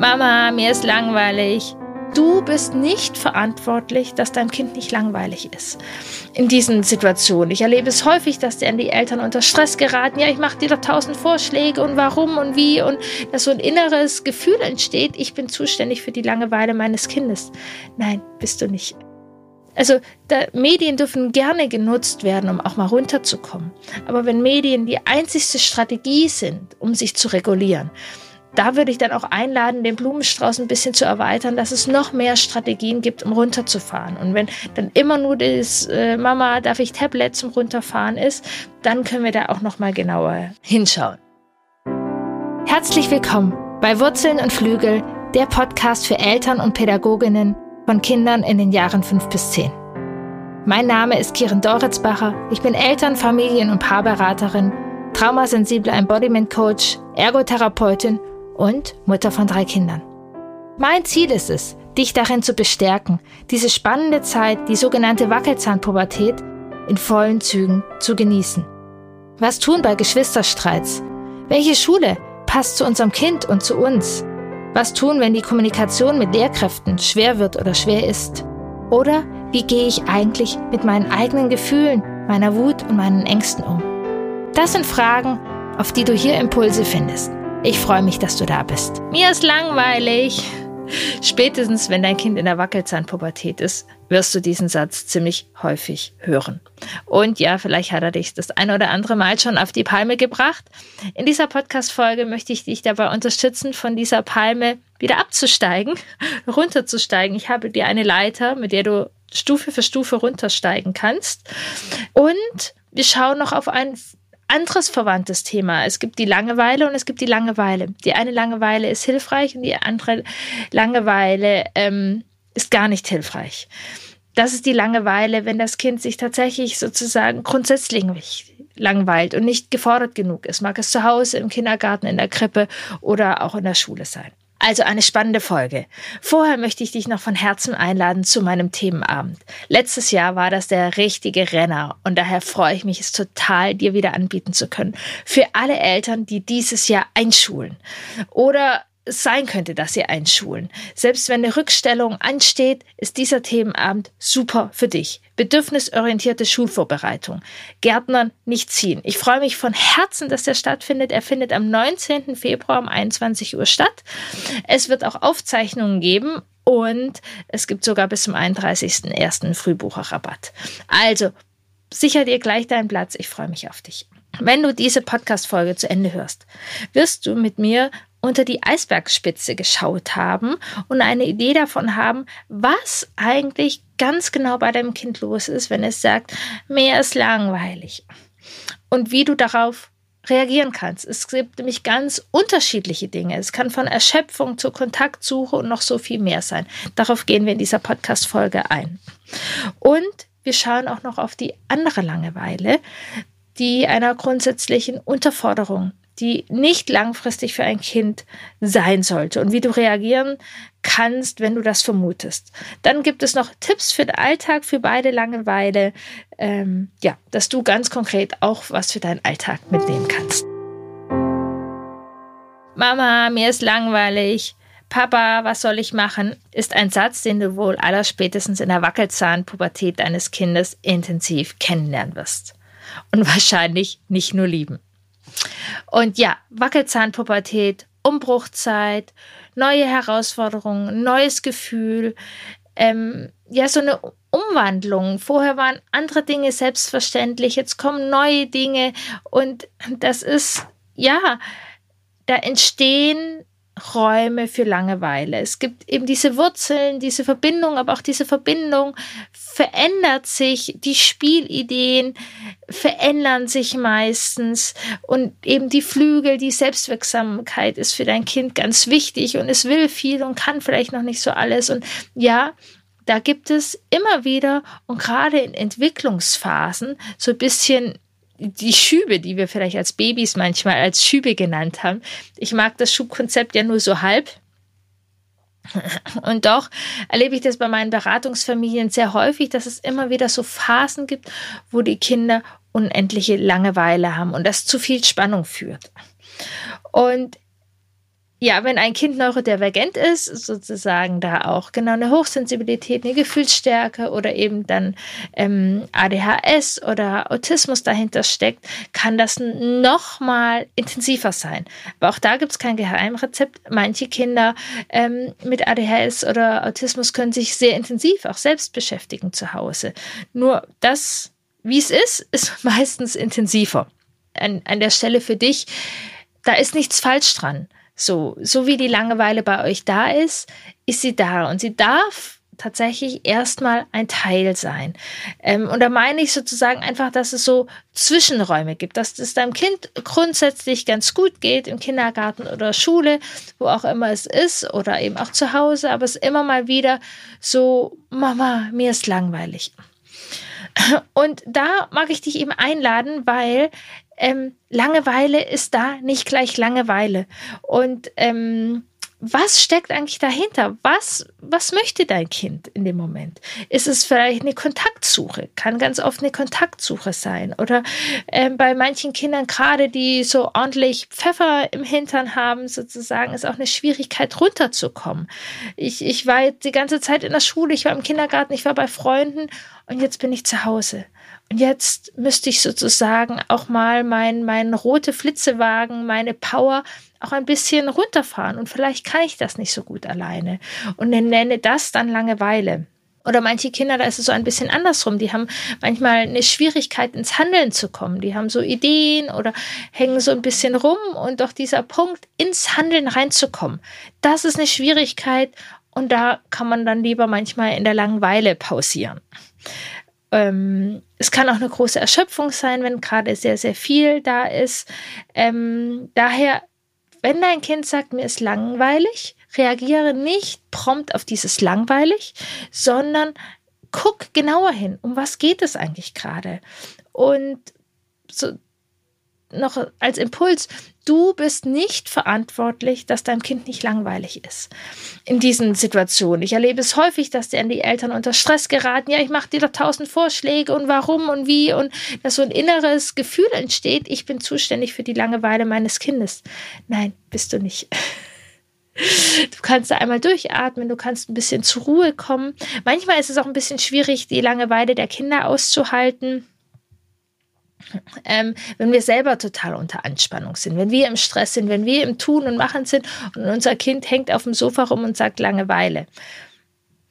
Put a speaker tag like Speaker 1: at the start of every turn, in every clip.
Speaker 1: Mama, mir ist langweilig. Du bist nicht verantwortlich, dass dein Kind nicht langweilig ist. In diesen Situationen. Ich erlebe es häufig, dass dann die Eltern unter Stress geraten. Ja, ich mache dir doch tausend Vorschläge und warum und wie und dass so ein inneres Gefühl entsteht, ich bin zuständig für die Langeweile meines Kindes. Nein, bist du nicht. Also Medien dürfen gerne genutzt werden, um auch mal runterzukommen. Aber wenn Medien die einzigste Strategie sind, um sich zu regulieren, da würde ich dann auch einladen, den Blumenstrauß ein bisschen zu erweitern, dass es noch mehr Strategien gibt, um runterzufahren. Und wenn dann immer nur das äh, Mama, darf ich Tablet zum Runterfahren ist, dann können wir da auch noch mal genauer hinschauen. Herzlich willkommen bei Wurzeln und Flügel, der Podcast für Eltern und Pädagoginnen von Kindern in den Jahren 5 bis 10. Mein Name ist Kiren Doritzbacher. Ich bin Eltern-, Familien- und Paarberaterin, traumasensible Embodiment Coach, Ergotherapeutin und Mutter von drei Kindern. Mein Ziel ist es, dich darin zu bestärken, diese spannende Zeit, die sogenannte Wackelzahnpubertät, in vollen Zügen zu genießen. Was tun bei Geschwisterstreits? Welche Schule passt zu unserem Kind und zu uns? Was tun, wenn die Kommunikation mit Lehrkräften schwer wird oder schwer ist? Oder wie gehe ich eigentlich mit meinen eigenen Gefühlen, meiner Wut und meinen Ängsten um? Das sind Fragen, auf die du hier Impulse findest. Ich freue mich, dass du da bist. Mir ist langweilig. Spätestens, wenn dein Kind in der Wackelzahnpubertät ist, wirst du diesen Satz ziemlich häufig hören. Und ja, vielleicht hat er dich das ein oder andere Mal schon auf die Palme gebracht. In dieser Podcast-Folge möchte ich dich dabei unterstützen, von dieser Palme wieder abzusteigen, runterzusteigen. Ich habe dir eine Leiter, mit der du Stufe für Stufe runtersteigen kannst. Und wir schauen noch auf ein anderes verwandtes Thema. Es gibt die Langeweile und es gibt die Langeweile. Die eine Langeweile ist hilfreich und die andere Langeweile ähm, ist gar nicht hilfreich. Das ist die Langeweile, wenn das Kind sich tatsächlich sozusagen grundsätzlich langweilt und nicht gefordert genug ist. Mag es zu Hause, im Kindergarten, in der Krippe oder auch in der Schule sein. Also eine spannende Folge. Vorher möchte ich dich noch von Herzen einladen zu meinem Themenabend. Letztes Jahr war das der richtige Renner und daher freue ich mich es total, dir wieder anbieten zu können. Für alle Eltern, die dieses Jahr einschulen oder sein könnte, dass sie einschulen. Selbst wenn eine Rückstellung ansteht, ist dieser Themenabend super für dich. Bedürfnisorientierte Schulvorbereitung. Gärtnern nicht ziehen. Ich freue mich von Herzen, dass der stattfindet. Er findet am 19. Februar um 21 Uhr statt. Es wird auch Aufzeichnungen geben und es gibt sogar bis zum 31.01. Frühbucherrabatt. Also, sicher dir gleich deinen Platz. Ich freue mich auf dich. Wenn du diese Podcast-Folge zu Ende hörst, wirst du mit mir unter die Eisbergspitze geschaut haben und eine Idee davon haben, was eigentlich ganz genau bei deinem Kind los ist, wenn es sagt, mehr ist langweilig. Und wie du darauf reagieren kannst. Es gibt nämlich ganz unterschiedliche Dinge. Es kann von Erschöpfung zur Kontaktsuche und noch so viel mehr sein. Darauf gehen wir in dieser Podcast-Folge ein. Und wir schauen auch noch auf die andere Langeweile, die einer grundsätzlichen Unterforderung die nicht langfristig für ein Kind sein sollte und wie du reagieren kannst, wenn du das vermutest. Dann gibt es noch Tipps für den Alltag, für beide Langeweile, ähm, ja, dass du ganz konkret auch was für deinen Alltag mitnehmen kannst. Mama, mir ist langweilig. Papa, was soll ich machen? ist ein Satz, den du wohl allerspätestens in der Wackelzahnpubertät deines Kindes intensiv kennenlernen wirst. Und wahrscheinlich nicht nur lieben. Und ja, Wackelzahnpubertät, Umbruchzeit, neue Herausforderungen, neues Gefühl, ähm, ja, so eine Umwandlung. Vorher waren andere Dinge selbstverständlich, jetzt kommen neue Dinge und das ist, ja, da entstehen Räume für Langeweile. Es gibt eben diese Wurzeln, diese Verbindung, aber auch diese Verbindung verändert sich, die Spielideen verändern sich meistens. Und eben die Flügel, die Selbstwirksamkeit ist für dein Kind ganz wichtig und es will viel und kann vielleicht noch nicht so alles. Und ja, da gibt es immer wieder und gerade in Entwicklungsphasen so ein bisschen die Schübe, die wir vielleicht als Babys manchmal als Schübe genannt haben. Ich mag das Schubkonzept ja nur so halb. Und doch erlebe ich das bei meinen Beratungsfamilien sehr häufig, dass es immer wieder so Phasen gibt, wo die Kinder unendliche Langeweile haben und das zu viel Spannung führt. Und ja, wenn ein Kind neurodivergent ist, sozusagen da auch genau eine Hochsensibilität, eine Gefühlsstärke oder eben dann ähm, ADHS oder Autismus dahinter steckt, kann das noch mal intensiver sein. Aber auch da gibt es kein Geheimrezept. Manche Kinder ähm, mit ADHS oder Autismus können sich sehr intensiv auch selbst beschäftigen zu Hause. Nur das, wie es ist, ist meistens intensiver. An, an der Stelle für dich, da ist nichts falsch dran so, so wie die Langeweile bei euch da ist, ist sie da und sie darf tatsächlich erstmal ein Teil sein. Ähm, und da meine ich sozusagen einfach, dass es so Zwischenräume gibt, dass es deinem Kind grundsätzlich ganz gut geht, im Kindergarten oder Schule, wo auch immer es ist, oder eben auch zu Hause, aber es immer mal wieder so, Mama, mir ist langweilig. Und da mag ich dich eben einladen, weil ähm, Langeweile ist da nicht gleich Langeweile. Und ähm, was steckt eigentlich dahinter? Was, was möchte dein Kind in dem Moment? Ist es vielleicht eine Kontaktsuche? Kann ganz oft eine Kontaktsuche sein. Oder ähm, bei manchen Kindern, gerade die so ordentlich Pfeffer im Hintern haben, sozusagen, ist auch eine Schwierigkeit runterzukommen. Ich, ich war jetzt die ganze Zeit in der Schule, ich war im Kindergarten, ich war bei Freunden und jetzt bin ich zu Hause. Jetzt müsste ich sozusagen auch mal meinen mein rote Flitzewagen, meine Power auch ein bisschen runterfahren. Und vielleicht kann ich das nicht so gut alleine. Und nenne das dann Langeweile. Oder manche Kinder, da ist es so ein bisschen andersrum. Die haben manchmal eine Schwierigkeit, ins Handeln zu kommen. Die haben so Ideen oder hängen so ein bisschen rum. Und doch dieser Punkt, ins Handeln reinzukommen, das ist eine Schwierigkeit. Und da kann man dann lieber manchmal in der Langeweile pausieren. Ähm, es kann auch eine große Erschöpfung sein, wenn gerade sehr, sehr viel da ist. Ähm, daher, wenn dein Kind sagt, mir ist langweilig, reagiere nicht prompt auf dieses langweilig, sondern guck genauer hin, um was geht es eigentlich gerade. Und so noch als Impuls, du bist nicht verantwortlich, dass deinem Kind nicht langweilig ist. In diesen Situationen. Ich erlebe es häufig, dass dann die Eltern unter Stress geraten. Ja, ich mache dir doch tausend Vorschläge und warum und wie und dass so ein inneres Gefühl entsteht, ich bin zuständig für die Langeweile meines Kindes. Nein, bist du nicht. Du kannst da einmal durchatmen, du kannst ein bisschen zur Ruhe kommen. Manchmal ist es auch ein bisschen schwierig, die Langeweile der Kinder auszuhalten ähm, wenn wir selber total unter Anspannung sind, wenn wir im Stress sind, wenn wir im Tun und Machen sind und unser Kind hängt auf dem Sofa rum und sagt Langeweile.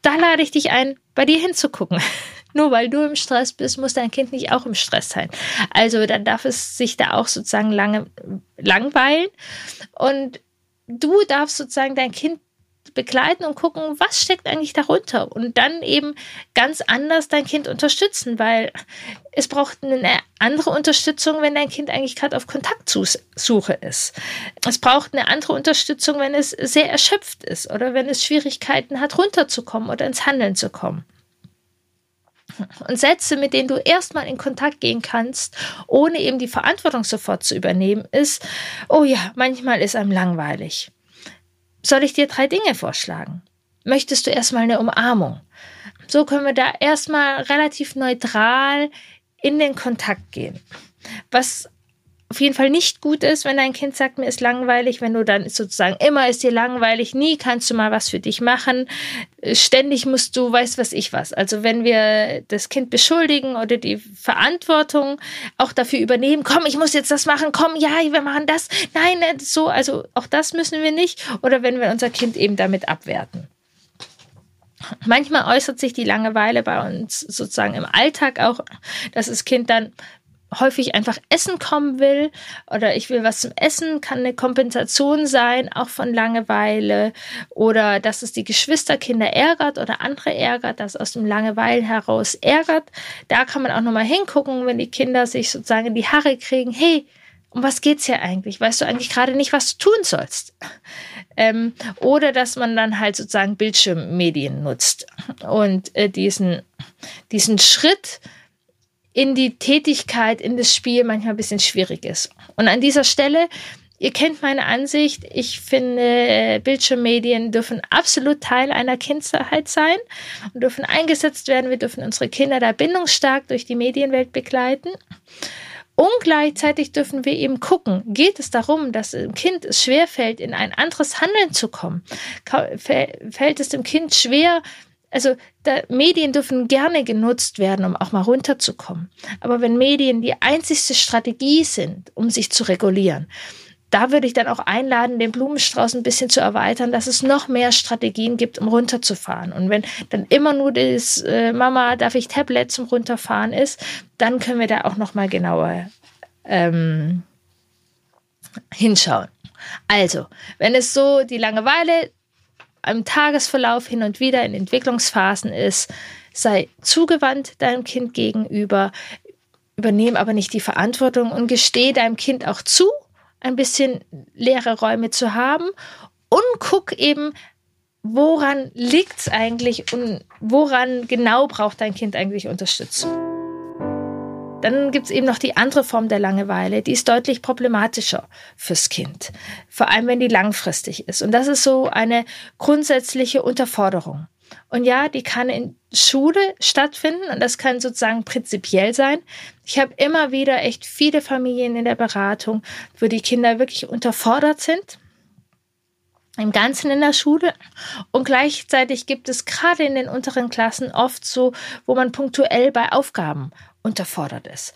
Speaker 1: Da lade ich dich ein, bei dir hinzugucken. Nur weil du im Stress bist, muss dein Kind nicht auch im Stress sein. Also dann darf es sich da auch sozusagen lange langweilen und du darfst sozusagen dein Kind begleiten und gucken, was steckt eigentlich darunter und dann eben ganz anders dein Kind unterstützen, weil es braucht eine andere Unterstützung, wenn dein Kind eigentlich gerade auf Kontaktsuche ist. Es braucht eine andere Unterstützung, wenn es sehr erschöpft ist oder wenn es Schwierigkeiten hat, runterzukommen oder ins Handeln zu kommen. Und Sätze, mit denen du erstmal in Kontakt gehen kannst, ohne eben die Verantwortung sofort zu übernehmen, ist, oh ja, manchmal ist einem langweilig soll ich dir drei Dinge vorschlagen? Möchtest du erstmal eine Umarmung? So können wir da erstmal relativ neutral in den Kontakt gehen. Was auf jeden Fall nicht gut ist, wenn dein Kind sagt, mir ist langweilig, wenn du dann sozusagen immer ist dir langweilig, nie kannst du mal was für dich machen, ständig musst du, weißt was ich was. Also wenn wir das Kind beschuldigen oder die Verantwortung auch dafür übernehmen, komm, ich muss jetzt das machen, komm, ja, wir machen das, nein, so, also auch das müssen wir nicht. Oder wenn wir unser Kind eben damit abwerten. Manchmal äußert sich die Langeweile bei uns sozusagen im Alltag auch, dass das Kind dann häufig einfach essen kommen will oder ich will was zum Essen, kann eine Kompensation sein, auch von Langeweile oder dass es die Geschwisterkinder ärgert oder andere ärgert, dass aus dem Langeweile heraus ärgert. Da kann man auch nochmal hingucken, wenn die Kinder sich sozusagen in die Haare kriegen, hey, um was geht's hier eigentlich? Weißt du eigentlich gerade nicht, was du tun sollst? Ähm, oder dass man dann halt sozusagen Bildschirmmedien nutzt und äh, diesen, diesen Schritt, in die Tätigkeit, in das Spiel manchmal ein bisschen schwierig ist. Und an dieser Stelle, ihr kennt meine Ansicht, ich finde, Bildschirmmedien dürfen absolut Teil einer Kindheit sein und dürfen eingesetzt werden. Wir dürfen unsere Kinder da bindungsstark durch die Medienwelt begleiten. Und gleichzeitig dürfen wir eben gucken, geht es darum, dass dem Kind es schwerfällt, in ein anderes Handeln zu kommen? Fällt es dem Kind schwer, also da, Medien dürfen gerne genutzt werden, um auch mal runterzukommen. Aber wenn Medien die einzigste Strategie sind, um sich zu regulieren, da würde ich dann auch einladen, den Blumenstrauß ein bisschen zu erweitern, dass es noch mehr Strategien gibt, um runterzufahren. Und wenn dann immer nur das äh, Mama, darf ich Tablet zum Runterfahren ist, dann können wir da auch noch mal genauer ähm, hinschauen. Also, wenn es so die Langeweile im Tagesverlauf hin und wieder in Entwicklungsphasen ist, sei zugewandt deinem Kind gegenüber, übernehme aber nicht die Verantwortung und gestehe deinem Kind auch zu, ein bisschen leere Räume zu haben und guck eben, woran liegt es eigentlich und woran genau braucht dein Kind eigentlich Unterstützung. Dann gibt es eben noch die andere Form der Langeweile, die ist deutlich problematischer fürs Kind, vor allem wenn die langfristig ist. Und das ist so eine grundsätzliche Unterforderung. Und ja, die kann in Schule stattfinden und das kann sozusagen prinzipiell sein. Ich habe immer wieder echt viele Familien in der Beratung, wo die Kinder wirklich unterfordert sind im Ganzen in der Schule. Und gleichzeitig gibt es gerade in den unteren Klassen oft so, wo man punktuell bei Aufgaben unterfordert ist.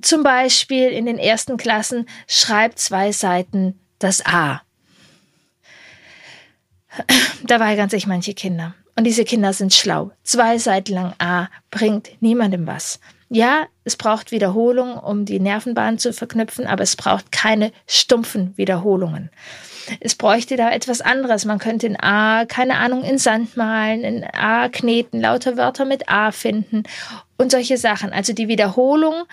Speaker 1: Zum Beispiel in den ersten Klassen schreibt zwei Seiten das A. Da weigern sich manche Kinder. Und diese Kinder sind schlau. Zwei Seiten lang A bringt niemandem was. Ja, es braucht Wiederholung, um die Nervenbahn zu verknüpfen, aber es braucht keine stumpfen Wiederholungen. Es bräuchte da etwas anderes. Man könnte in A, keine Ahnung, in Sand malen, in A kneten, lauter Wörter mit A finden und solche Sachen. Also die Wiederholung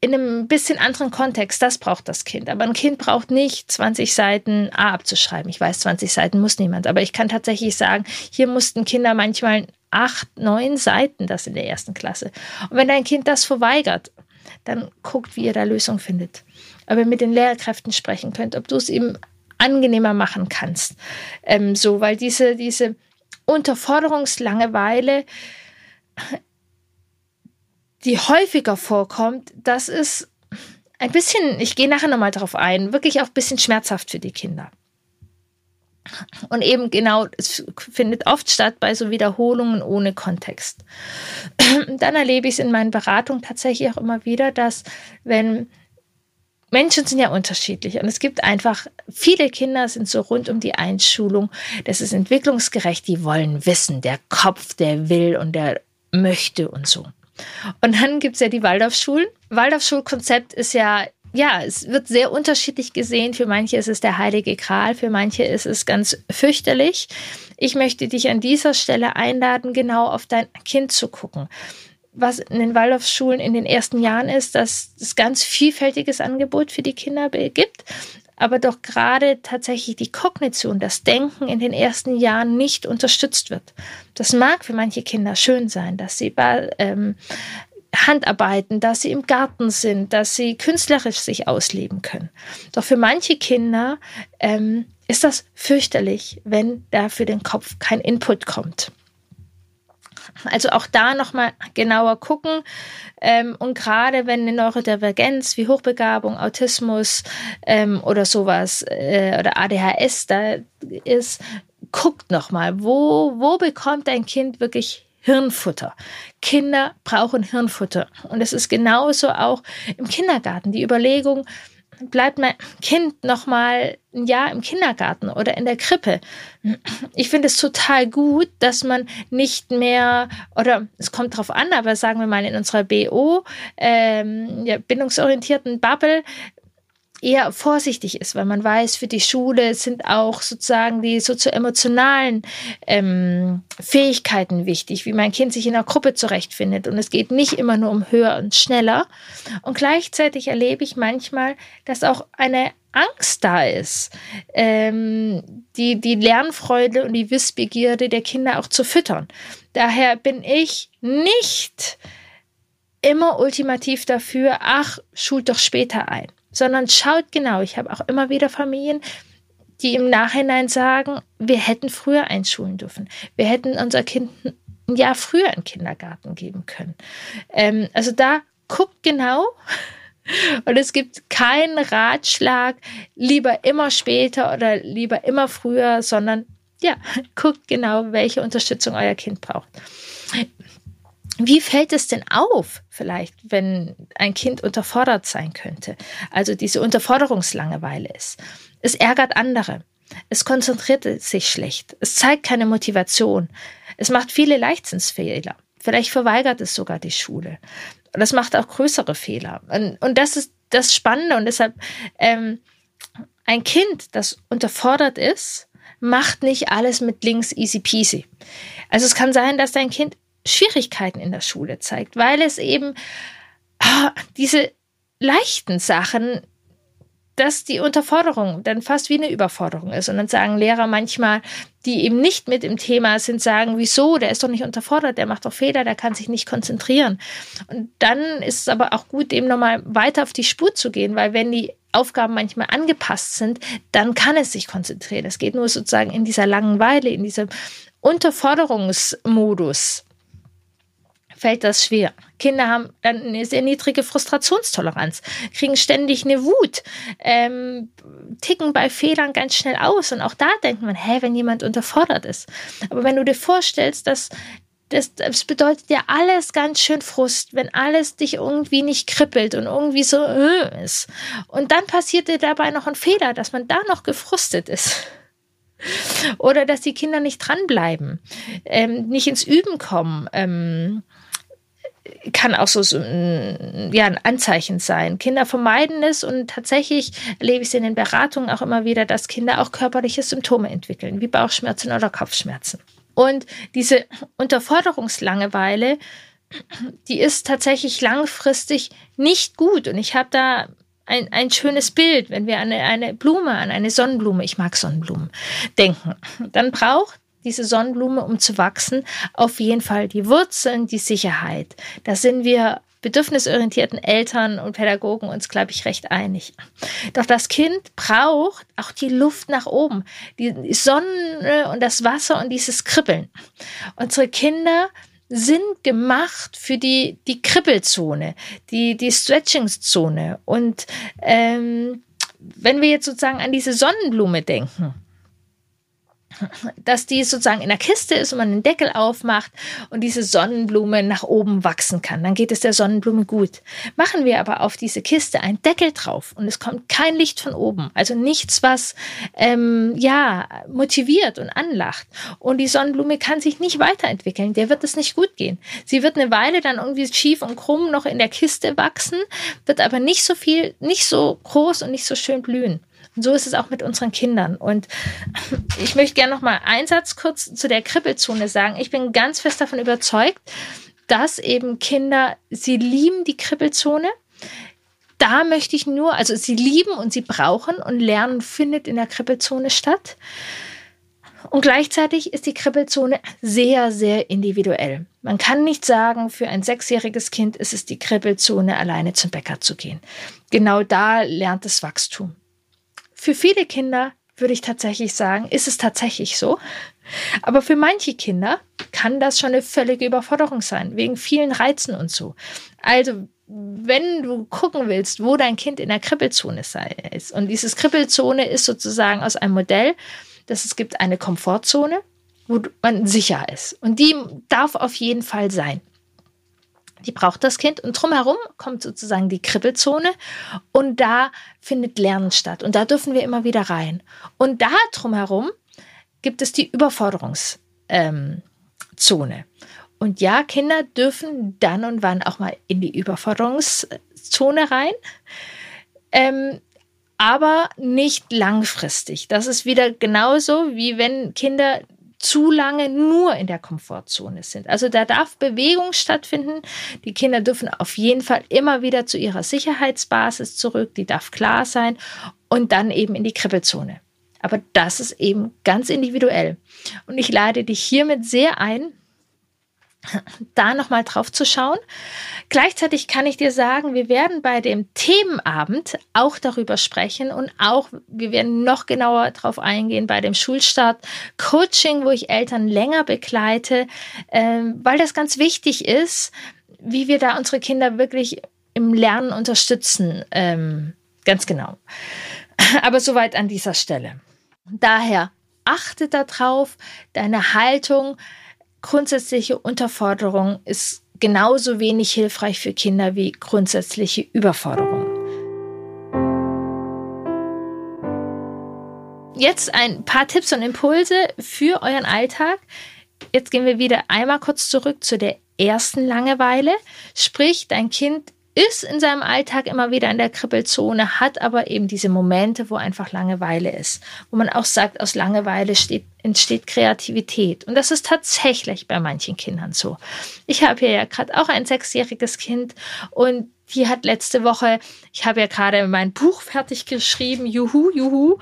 Speaker 1: in einem bisschen anderen Kontext, das braucht das Kind. Aber ein Kind braucht nicht 20 Seiten A abzuschreiben. Ich weiß, 20 Seiten muss niemand. Aber ich kann tatsächlich sagen, hier mussten Kinder manchmal acht, neun Seiten, das in der ersten Klasse. Und wenn dein Kind das verweigert, dann guckt, wie ihr da Lösung findet. Aber mit den Lehrkräften sprechen könnt, ob du es ihm angenehmer machen kannst. Ähm, so, weil diese, diese Unterforderungslangeweile, die häufiger vorkommt, das ist ein bisschen, ich gehe nachher nochmal drauf ein, wirklich auch ein bisschen schmerzhaft für die Kinder. Und eben genau, es findet oft statt bei so Wiederholungen ohne Kontext. Dann erlebe ich es in meinen Beratungen tatsächlich auch immer wieder, dass wenn Menschen sind ja unterschiedlich und es gibt einfach, viele Kinder sind so rund um die Einschulung, das ist entwicklungsgerecht, die wollen wissen, der Kopf, der will und der möchte und so. Und dann gibt es ja die Waldorfschulen. Waldorfschulkonzept ist ja ja, es wird sehr unterschiedlich gesehen. Für manche ist es der heilige Gral, für manche ist es ganz fürchterlich. Ich möchte dich an dieser Stelle einladen, genau auf dein Kind zu gucken was in den Waldorfschulen in den ersten Jahren ist, dass es ganz vielfältiges Angebot für die Kinder gibt, aber doch gerade tatsächlich die Kognition, das Denken in den ersten Jahren nicht unterstützt wird. Das mag für manche Kinder schön sein, dass sie ähm, Handarbeiten, dass sie im Garten sind, dass sie künstlerisch sich ausleben können. Doch für manche Kinder ähm, ist das fürchterlich, wenn da für den Kopf kein Input kommt. Also auch da nochmal genauer gucken. Ähm, und gerade wenn eine Neurodivergenz wie Hochbegabung, Autismus ähm, oder sowas äh, oder ADHS da ist, guckt nochmal, wo, wo bekommt dein Kind wirklich Hirnfutter. Kinder brauchen Hirnfutter. Und es ist genauso auch im Kindergarten. Die Überlegung, bleibt mein Kind noch mal ein Jahr im Kindergarten oder in der Krippe. Ich finde es total gut, dass man nicht mehr oder es kommt drauf an, aber sagen wir mal in unserer BO ähm, ja, bindungsorientierten Bubble eher vorsichtig ist, weil man weiß, für die Schule sind auch sozusagen die sozioemotionalen ähm, Fähigkeiten wichtig, wie mein Kind sich in einer Gruppe zurechtfindet. Und es geht nicht immer nur um höher und schneller. Und gleichzeitig erlebe ich manchmal, dass auch eine Angst da ist, ähm, die, die Lernfreude und die Wissbegierde der Kinder auch zu füttern. Daher bin ich nicht immer ultimativ dafür, ach, schult doch später ein sondern schaut genau. Ich habe auch immer wieder Familien, die im Nachhinein sagen, wir hätten früher einschulen dürfen. Wir hätten unser Kind ein Jahr früher in den Kindergarten geben können. Ähm, also da guckt genau, Und es gibt keinen Ratschlag, lieber immer später oder lieber immer früher, sondern ja, guckt genau, welche Unterstützung euer Kind braucht. Wie fällt es denn auf, vielleicht, wenn ein Kind unterfordert sein könnte? Also diese Unterforderungslangeweile ist. Es ärgert andere. Es konzentriert sich schlecht. Es zeigt keine Motivation. Es macht viele Leichtsinnsfehler. Vielleicht verweigert es sogar die Schule. Und das macht auch größere Fehler. Und, und das ist das Spannende. Und deshalb, ähm, ein Kind, das unterfordert ist, macht nicht alles mit links easy peasy. Also es kann sein, dass dein Kind Schwierigkeiten in der Schule zeigt, weil es eben ah, diese leichten Sachen, dass die Unterforderung dann fast wie eine Überforderung ist. Und dann sagen Lehrer manchmal, die eben nicht mit im Thema sind, sagen, wieso, der ist doch nicht unterfordert, der macht doch Fehler, der kann sich nicht konzentrieren. Und dann ist es aber auch gut, dem nochmal weiter auf die Spur zu gehen, weil wenn die Aufgaben manchmal angepasst sind, dann kann es sich konzentrieren. Es geht nur sozusagen in dieser Langeweile, in diesem Unterforderungsmodus fällt das schwer. Kinder haben dann eine sehr niedrige Frustrationstoleranz, kriegen ständig eine Wut, ähm, ticken bei Fehlern ganz schnell aus. Und auch da denkt man, hä, wenn jemand unterfordert ist. Aber wenn du dir vorstellst, dass das, das bedeutet ja alles ganz schön Frust, wenn alles dich irgendwie nicht kribbelt und irgendwie so äh, ist. Und dann passiert dir dabei noch ein Fehler, dass man da noch gefrustet ist. Oder dass die Kinder nicht dranbleiben, ähm, nicht ins Üben kommen. Ähm, kann auch so, ja, ein Anzeichen sein. Kinder vermeiden es und tatsächlich erlebe ich es in den Beratungen auch immer wieder, dass Kinder auch körperliche Symptome entwickeln, wie Bauchschmerzen oder Kopfschmerzen. Und diese Unterforderungslangeweile, die ist tatsächlich langfristig nicht gut. Und ich habe da ein, ein schönes Bild, wenn wir an eine, eine Blume, an eine Sonnenblume, ich mag Sonnenblumen, denken. Dann braucht diese Sonnenblume, um zu wachsen, auf jeden Fall die Wurzeln, die Sicherheit. Da sind wir bedürfnisorientierten Eltern und Pädagogen uns, glaube ich, recht einig. Doch das Kind braucht auch die Luft nach oben, die Sonne und das Wasser und dieses Kribbeln. Unsere Kinder sind gemacht für die, die Kribbelzone, die, die Stretchingzone. Und ähm, wenn wir jetzt sozusagen an diese Sonnenblume denken, dass die sozusagen in der Kiste ist und man den Deckel aufmacht und diese Sonnenblume nach oben wachsen kann. Dann geht es der Sonnenblume gut. Machen wir aber auf diese Kiste einen Deckel drauf und es kommt kein Licht von oben, also nichts, was ähm, ja motiviert und anlacht. Und die Sonnenblume kann sich nicht weiterentwickeln. Der wird es nicht gut gehen. Sie wird eine Weile dann irgendwie schief und krumm noch in der Kiste wachsen, wird aber nicht so viel, nicht so groß und nicht so schön blühen. So ist es auch mit unseren Kindern. Und ich möchte gerne noch mal einen Satz kurz zu der Kribbelzone sagen. Ich bin ganz fest davon überzeugt, dass eben Kinder, sie lieben die Kribbelzone. Da möchte ich nur, also sie lieben und sie brauchen und Lernen findet in der Kribbelzone statt. Und gleichzeitig ist die Kribbelzone sehr, sehr individuell. Man kann nicht sagen, für ein sechsjähriges Kind ist es die Kribbelzone, alleine zum Bäcker zu gehen. Genau da lernt es Wachstum. Für viele Kinder würde ich tatsächlich sagen, ist es tatsächlich so. Aber für manche Kinder kann das schon eine völlige Überforderung sein, wegen vielen Reizen und so. Also, wenn du gucken willst, wo dein Kind in der Kribbelzone ist, und dieses Kribbelzone ist sozusagen aus einem Modell, dass es gibt eine Komfortzone, wo man sicher ist. Und die darf auf jeden Fall sein. Die braucht das Kind und drumherum kommt sozusagen die Kribbelzone und da findet Lernen statt und da dürfen wir immer wieder rein. Und da drumherum gibt es die Überforderungszone. Ähm, und ja, Kinder dürfen dann und wann auch mal in die Überforderungszone rein. Ähm, aber nicht langfristig. Das ist wieder genauso, wie wenn Kinder zu lange nur in der Komfortzone sind. Also da darf Bewegung stattfinden. Die Kinder dürfen auf jeden Fall immer wieder zu ihrer Sicherheitsbasis zurück, die darf klar sein und dann eben in die Kribbelzone. Aber das ist eben ganz individuell. Und ich lade dich hiermit sehr ein, da nochmal drauf zu schauen. Gleichzeitig kann ich dir sagen, wir werden bei dem Themenabend auch darüber sprechen und auch, wir werden noch genauer drauf eingehen bei dem Schulstart Coaching, wo ich Eltern länger begleite, äh, weil das ganz wichtig ist, wie wir da unsere Kinder wirklich im Lernen unterstützen. Ähm, ganz genau. Aber soweit an dieser Stelle. Daher achte darauf, deine Haltung, grundsätzliche Unterforderung ist genauso wenig hilfreich für Kinder wie grundsätzliche Überforderung. Jetzt ein paar Tipps und Impulse für euren Alltag. Jetzt gehen wir wieder einmal kurz zurück zu der ersten Langeweile. Sprich, dein Kind ist in seinem Alltag immer wieder in der Kribbelzone, hat aber eben diese Momente, wo einfach Langeweile ist, wo man auch sagt, aus Langeweile steht, entsteht Kreativität. Und das ist tatsächlich bei manchen Kindern so. Ich habe hier ja gerade auch ein sechsjähriges Kind und die hat letzte Woche, ich habe ja gerade mein Buch fertig geschrieben, juhu, juhu,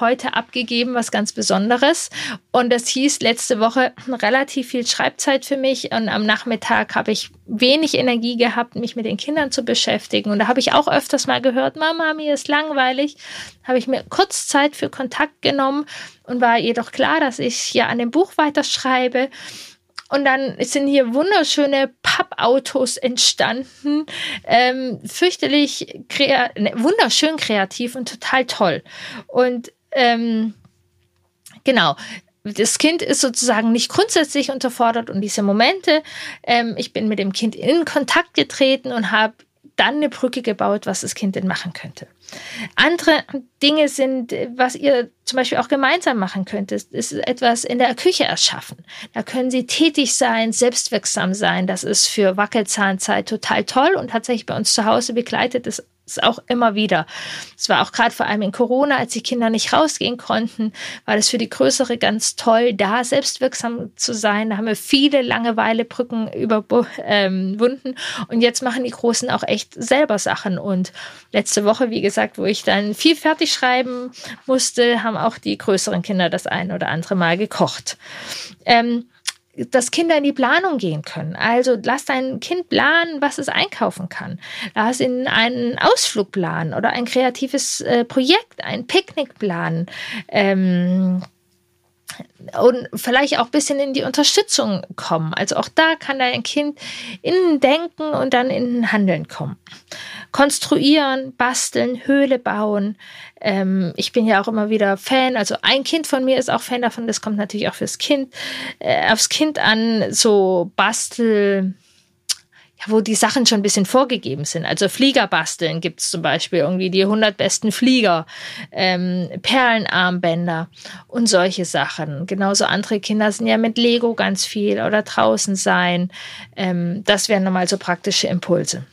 Speaker 1: heute abgegeben, was ganz Besonderes. Und das hieß letzte Woche relativ viel Schreibzeit für mich. Und am Nachmittag habe ich wenig Energie gehabt, mich mit den Kindern zu beschäftigen. Und da habe ich auch öfters mal gehört, Mama, mir ist langweilig. Habe ich mir kurz Zeit für Kontakt genommen und war jedoch klar, dass ich ja an dem Buch weiterschreibe. Und dann sind hier wunderschöne Pappautos entstanden. Ähm, fürchterlich krea ne, wunderschön kreativ und total toll. Und ähm, genau, das Kind ist sozusagen nicht grundsätzlich unterfordert und diese Momente, ähm, ich bin mit dem Kind in Kontakt getreten und habe dann eine Brücke gebaut, was das Kind denn machen könnte. Andere Dinge sind, was ihr zum Beispiel auch gemeinsam machen könnt, ist, ist etwas in der Küche erschaffen. Da können sie tätig sein, selbstwirksam sein. Das ist für Wackelzahnzeit total toll und tatsächlich bei uns zu Hause begleitet es ist auch immer wieder. Es war auch gerade vor allem in Corona, als die Kinder nicht rausgehen konnten, war das für die Größere ganz toll, da selbstwirksam zu sein. Da haben wir viele Langeweilebrücken überwunden. Ähm, und jetzt machen die Großen auch echt selber Sachen. Und letzte Woche, wie gesagt, wo ich dann viel fertig schreiben musste, haben auch die größeren Kinder das ein oder andere Mal gekocht. Ähm, dass Kinder in die Planung gehen können. Also lass dein Kind planen, was es einkaufen kann. Lass ihn einen Ausflug planen oder ein kreatives äh, Projekt, ein Picknick planen. Ähm, und vielleicht auch ein bisschen in die Unterstützung kommen. Also auch da kann dein Kind in Denken und dann in Handeln kommen. Konstruieren, basteln, Höhle bauen. Ähm, ich bin ja auch immer wieder Fan. Also ein Kind von mir ist auch Fan davon. Das kommt natürlich auch fürs Kind, äh, aufs Kind an. So Bastel wo die Sachen schon ein bisschen vorgegeben sind. Also Flieger basteln gibt es zum Beispiel irgendwie die 100 besten Flieger, ähm, Perlenarmbänder und solche Sachen. Genauso andere Kinder sind ja mit Lego ganz viel oder draußen sein. Ähm, das wären nochmal so praktische Impulse.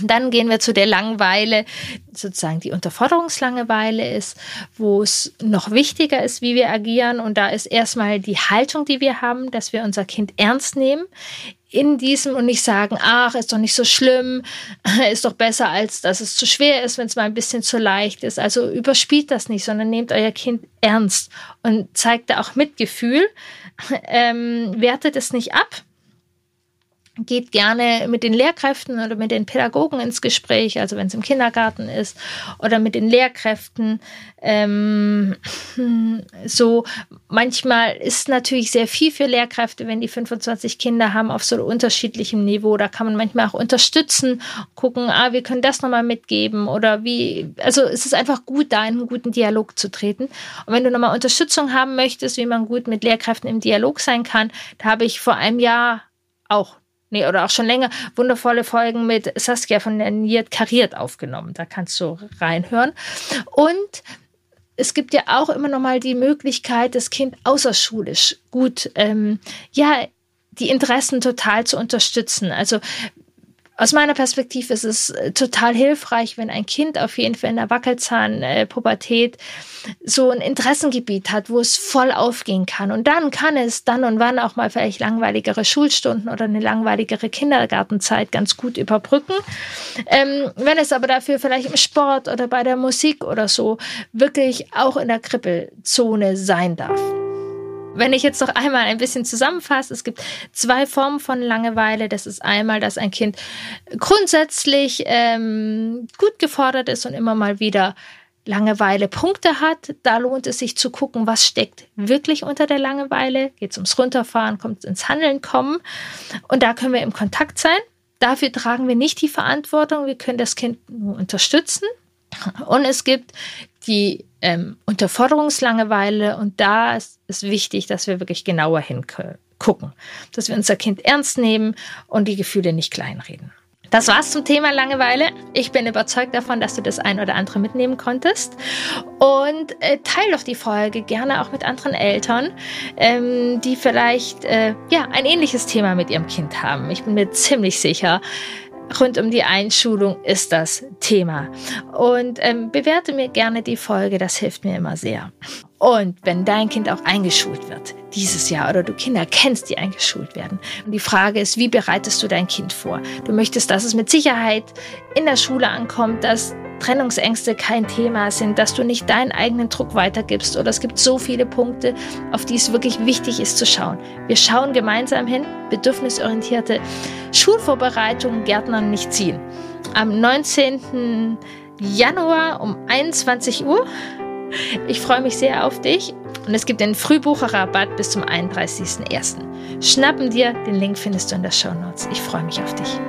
Speaker 1: Dann gehen wir zu der Langeweile, sozusagen die Unterforderungslangeweile ist, wo es noch wichtiger ist, wie wir agieren. Und da ist erstmal die Haltung, die wir haben, dass wir unser Kind ernst nehmen in diesem und nicht sagen, ach, ist doch nicht so schlimm, ist doch besser, als dass es zu schwer ist, wenn es mal ein bisschen zu leicht ist. Also überspielt das nicht, sondern nehmt euer Kind ernst und zeigt da auch Mitgefühl, ähm, wertet es nicht ab geht gerne mit den Lehrkräften oder mit den Pädagogen ins Gespräch, also wenn es im Kindergarten ist, oder mit den Lehrkräften. Ähm, so manchmal ist natürlich sehr viel für Lehrkräfte, wenn die 25 Kinder haben auf so unterschiedlichem Niveau. Da kann man manchmal auch unterstützen, gucken, ah, wir können das nochmal mitgeben oder wie. Also es ist einfach gut, da in einen guten Dialog zu treten. Und wenn du nochmal Unterstützung haben möchtest, wie man gut mit Lehrkräften im Dialog sein kann, da habe ich vor einem Jahr auch nee, oder auch schon länger, wundervolle Folgen mit Saskia von der Niert Kariert aufgenommen. Da kannst du reinhören. Und es gibt ja auch immer noch mal die Möglichkeit, das Kind außerschulisch gut, ähm, ja, die Interessen total zu unterstützen. Also aus meiner Perspektive ist es äh, total hilfreich, wenn ein Kind auf jeden Fall in der Wackelzahnpubertät so ein Interessengebiet hat, wo es voll aufgehen kann. Und dann kann es dann und wann auch mal vielleicht langweiligere Schulstunden oder eine langweiligere Kindergartenzeit ganz gut überbrücken. Ähm, wenn es aber dafür vielleicht im Sport oder bei der Musik oder so wirklich auch in der Krippelzone sein darf. Wenn ich jetzt noch einmal ein bisschen zusammenfasse, es gibt zwei Formen von Langeweile. Das ist einmal, dass ein Kind grundsätzlich ähm, gut gefordert ist und immer mal wieder Langeweile Punkte hat. Da lohnt es sich zu gucken, was steckt wirklich unter der Langeweile. Geht es ums Runterfahren, kommt es ins Handeln kommen. Und da können wir im Kontakt sein. Dafür tragen wir nicht die Verantwortung. Wir können das Kind nur unterstützen. Und es gibt die ähm, Unterforderungslangeweile. Und da ist es wichtig, dass wir wirklich genauer hingucken, dass wir unser Kind ernst nehmen und die Gefühle nicht kleinreden. Das war's zum Thema Langeweile. Ich bin überzeugt davon, dass du das ein oder andere mitnehmen konntest. Und äh, teile doch die Folge gerne auch mit anderen Eltern, ähm, die vielleicht äh, ja ein ähnliches Thema mit ihrem Kind haben. Ich bin mir ziemlich sicher, rund um die Einschulung ist das Thema. Und ähm, bewerte mir gerne die Folge, das hilft mir immer sehr. Und wenn dein Kind auch eingeschult wird dieses Jahr oder du Kinder kennst, die eingeschult werden. Und die Frage ist, wie bereitest du dein Kind vor? Du möchtest, dass es mit Sicherheit in der Schule ankommt, dass Trennungsängste kein Thema sind, dass du nicht deinen eigenen Druck weitergibst oder es gibt so viele Punkte, auf die es wirklich wichtig ist zu schauen. Wir schauen gemeinsam hin, bedürfnisorientierte Schulvorbereitungen Gärtnern nicht ziehen. Am 19. Januar um 21 Uhr ich freue mich sehr auf dich und es gibt den Frühbucherrabatt bis zum 31.01. Schnappen dir, den Link findest du in der Show Notes. Ich freue mich auf dich.